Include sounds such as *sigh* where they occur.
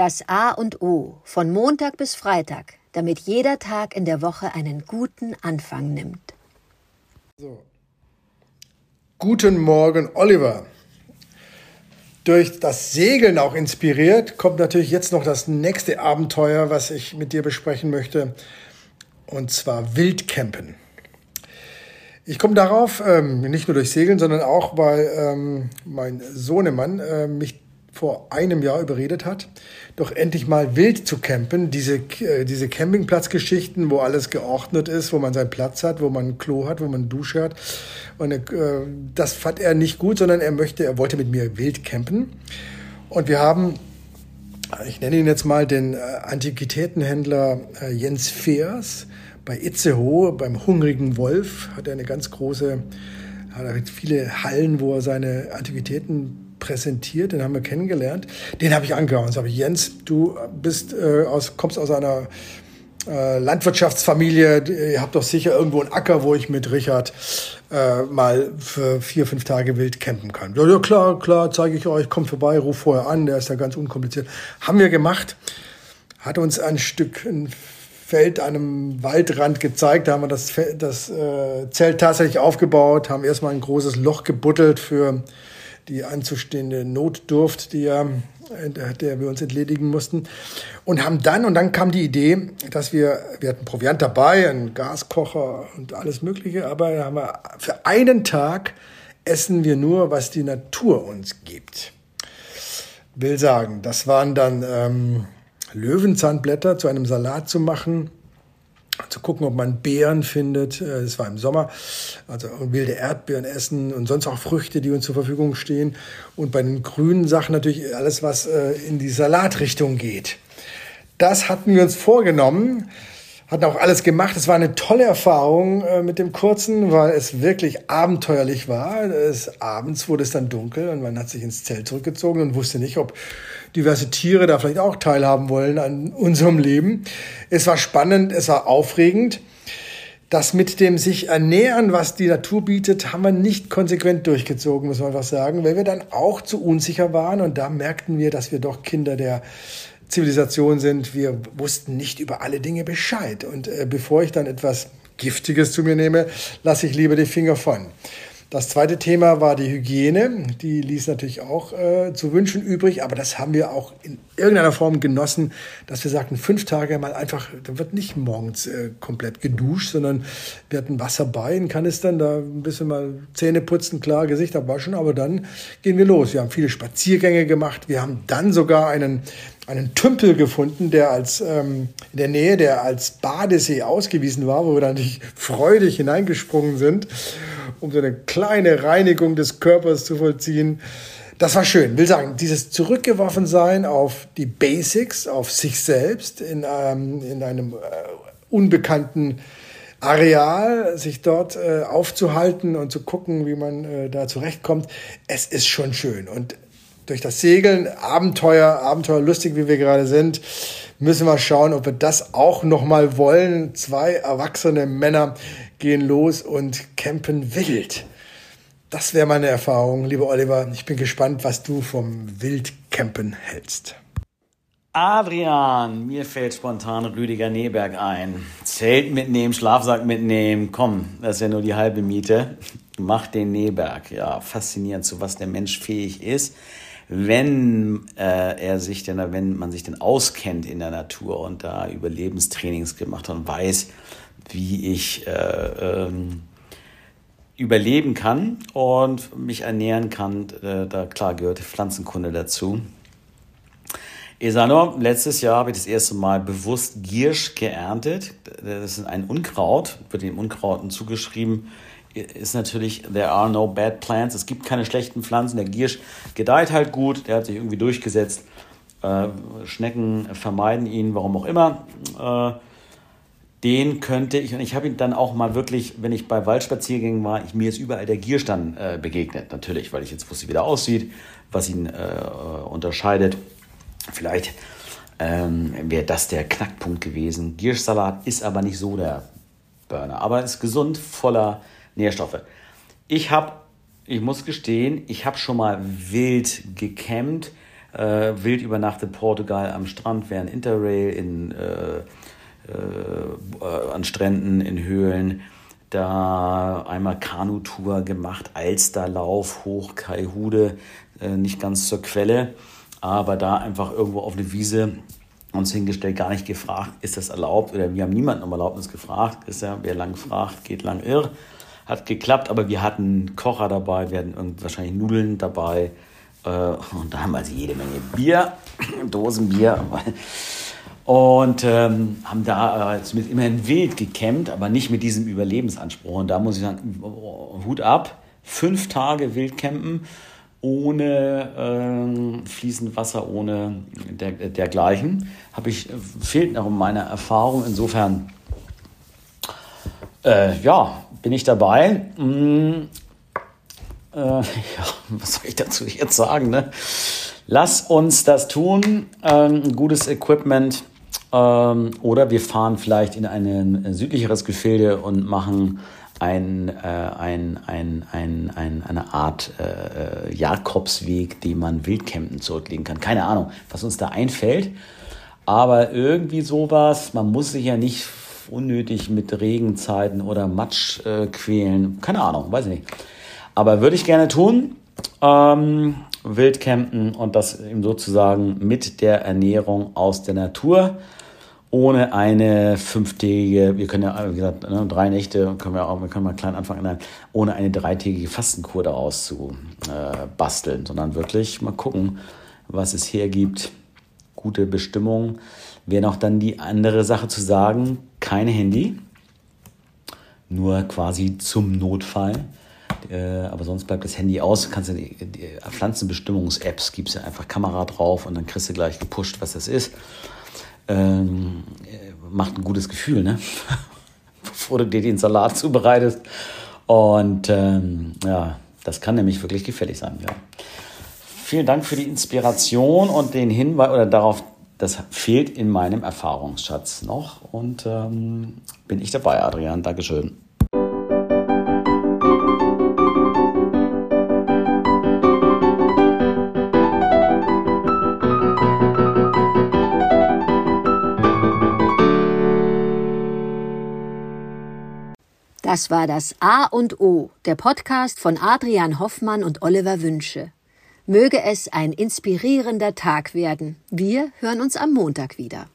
Das A und O von Montag bis Freitag, damit jeder Tag in der Woche einen guten Anfang nimmt. So. Guten Morgen, Oliver. Durch das Segeln auch inspiriert, kommt natürlich jetzt noch das nächste Abenteuer, was ich mit dir besprechen möchte, und zwar Wildcampen. Ich komme darauf, ähm, nicht nur durch Segeln, sondern auch, weil ähm, mein Sohnemann äh, mich vor einem Jahr überredet hat, doch endlich mal wild zu campen. Diese, äh, diese Campingplatzgeschichten, wo alles geordnet ist, wo man seinen Platz hat, wo man ein Klo hat, wo man eine Dusche hat. Und, äh, das fand er nicht gut, sondern er möchte, er wollte mit mir wild campen. Und wir haben, ich nenne ihn jetzt mal den äh, Antiquitätenhändler äh, Jens Feers bei Itzehoe, beim Hungrigen Wolf, hat er eine ganz große, hat er viele Hallen, wo er seine Antiquitäten präsentiert, den haben wir kennengelernt. Den habe ich angehauen und sage, Jens, du bist äh, aus, kommst aus einer äh, Landwirtschaftsfamilie, ihr habt doch sicher irgendwo einen Acker, wo ich mit Richard äh, mal für vier, fünf Tage wild campen kann. Ja, ja klar, klar, zeige ich euch, kommt vorbei, ruf vorher an, der ist ja ganz unkompliziert. Haben wir gemacht, hat uns ein Stück ein Feld an einem Waldrand gezeigt, da haben wir das, das äh, Zelt tatsächlich aufgebaut, haben erstmal ein großes Loch gebuddelt für die anzustehende Notdurft, die ja, der wir uns entledigen mussten. Und haben dann, und dann kam die Idee, dass wir, wir hatten Proviant dabei, einen Gaskocher und alles Mögliche, aber haben wir, für einen Tag essen wir nur, was die Natur uns gibt. Will sagen, das waren dann ähm, Löwenzahnblätter zu einem Salat zu machen, zu gucken, ob man Beeren findet. Es war im Sommer, also wilde Erdbeeren essen und sonst auch Früchte, die uns zur Verfügung stehen. Und bei den grünen Sachen natürlich alles, was äh, in die Salatrichtung geht. Das hatten wir uns vorgenommen, hatten auch alles gemacht. Es war eine tolle Erfahrung äh, mit dem kurzen, weil es wirklich abenteuerlich war. Es, abends wurde es dann dunkel und man hat sich ins Zelt zurückgezogen und wusste nicht, ob diverse Tiere da vielleicht auch teilhaben wollen an unserem Leben. Es war spannend, es war aufregend. Das mit dem sich ernähren, was die Natur bietet, haben wir nicht konsequent durchgezogen, muss man einfach sagen, weil wir dann auch zu unsicher waren und da merkten wir, dass wir doch Kinder der Zivilisation sind. Wir wussten nicht über alle Dinge Bescheid und äh, bevor ich dann etwas Giftiges zu mir nehme, lasse ich lieber die Finger von. Das zweite Thema war die Hygiene. Die ließ natürlich auch äh, zu wünschen übrig, aber das haben wir auch in irgendeiner Form genossen, dass wir sagten, fünf Tage mal einfach, da wird nicht morgens äh, komplett geduscht, sondern wir hatten Wasser bei in Kanistern, da ein bisschen mal Zähne putzen, klar, Gesicht abwaschen, aber dann gehen wir los. Wir haben viele Spaziergänge gemacht. Wir haben dann sogar einen einen Tümpel gefunden, der als ähm, in der Nähe, der als Badesee ausgewiesen war, wo wir dann nicht freudig hineingesprungen sind um so eine kleine Reinigung des Körpers zu vollziehen. Das war schön. Will sagen, dieses Zurückgeworfensein auf die Basics, auf sich selbst in, ähm, in einem äh, unbekannten Areal, sich dort äh, aufzuhalten und zu gucken, wie man äh, da zurechtkommt. Es ist schon schön. Und durch das Segeln, Abenteuer, Abenteuerlustig, wie wir gerade sind, müssen wir schauen, ob wir das auch nochmal wollen. Zwei erwachsene Männer gehen los und campen wild. Das wäre meine Erfahrung, lieber Oliver. Ich bin gespannt, was du vom Wildcampen hältst. Adrian, mir fällt spontan Rüdiger Neberg ein. Zelt mitnehmen, Schlafsack mitnehmen, komm, das ist ja nur die halbe Miete. Mach den Neberg. Ja, faszinierend, zu was der Mensch fähig ist, wenn äh, er sich denn, wenn man sich denn auskennt in der Natur und da Überlebenstrainings gemacht hat und weiß, wie ich äh, ähm, überleben kann und mich ernähren kann. Äh, da klar gehört Pflanzenkunde dazu. Esano, letztes Jahr habe ich das erste Mal bewusst Giersch geerntet. Das ist ein Unkraut, wird dem Unkrauten zugeschrieben, ist natürlich, there are no bad plants. Es gibt keine schlechten Pflanzen. Der Giersch gedeiht halt gut, der hat sich irgendwie durchgesetzt. Äh, Schnecken vermeiden ihn, warum auch immer. Äh, den könnte ich, und ich habe ihn dann auch mal wirklich, wenn ich bei Waldspaziergängen war, ich, mir ist überall der Gierstand äh, begegnet, natürlich, weil ich jetzt wusste, wie der aussieht, was ihn äh, unterscheidet. Vielleicht ähm, wäre das der Knackpunkt gewesen. Gierschsalat ist aber nicht so der Burner, aber ist gesund, voller Nährstoffe. Ich habe, ich muss gestehen, ich habe schon mal wild gecampt, äh, wild übernachtet Portugal am Strand, während Interrail in, äh, äh, an Stränden, in Höhlen. Da einmal Kanutour gemacht, Alsterlauf hoch Kaihude, äh, nicht ganz zur Quelle, aber da einfach irgendwo auf eine Wiese uns hingestellt, gar nicht gefragt, ist das erlaubt oder wir haben niemanden um Erlaubnis gefragt, ist ja, wer lang fragt, geht lang irr. Hat geklappt, aber wir hatten Kocher dabei, wir hatten wahrscheinlich Nudeln dabei äh, und da haben wir also jede Menge Bier, *clears throat* Dosenbier und ähm, haben da äh, immerhin wild gecampt, aber nicht mit diesem Überlebensanspruch. Und da muss ich sagen, Hut ab, fünf Tage wild campen ohne äh, fließend Wasser, ohne der, dergleichen. Habe ich, fehlt noch meine Erfahrung. Insofern, äh, ja, bin ich dabei. Mm, äh, *laughs* ja, was soll ich dazu jetzt sagen? Ne? Lass uns das tun. Ähm, gutes Equipment. Ähm, oder wir fahren vielleicht in ein südlicheres Gefilde und machen ein, äh, ein, ein, ein, ein, eine Art äh, äh, Jakobsweg, den man Wildcampen zurücklegen kann. Keine Ahnung, was uns da einfällt. Aber irgendwie sowas, man muss sich ja nicht unnötig mit Regenzeiten oder Matsch äh, quälen. Keine Ahnung, weiß ich nicht. Aber würde ich gerne tun. Ähm, Wildcampen und das eben sozusagen mit der Ernährung aus der Natur ohne eine fünftägige, wir können ja, wie gesagt, ne, drei Nächte, können wir auch, wir können mal klein anfangen, nein, ohne eine dreitägige Fastenkur daraus zu äh, basteln, sondern wirklich mal gucken, was es hergibt. Gute Bestimmung. Wäre noch dann die andere Sache zu sagen, keine Handy, nur quasi zum Notfall. Äh, aber sonst bleibt das Handy aus. Kannst du die, die Pflanzenbestimmungs-Apps, gibst du einfach Kamera drauf und dann kriegst du gleich gepusht, was das ist ähm, macht ein gutes Gefühl, ne? *laughs* bevor du dir den Salat zubereitest. Und ähm, ja, das kann nämlich wirklich gefällig sein. Ja. Vielen Dank für die Inspiration und den Hinweis oder darauf, das fehlt in meinem Erfahrungsschatz noch. Und ähm, bin ich dabei, Adrian. Dankeschön. Das war das A und O, der Podcast von Adrian Hoffmann und Oliver Wünsche. Möge es ein inspirierender Tag werden. Wir hören uns am Montag wieder.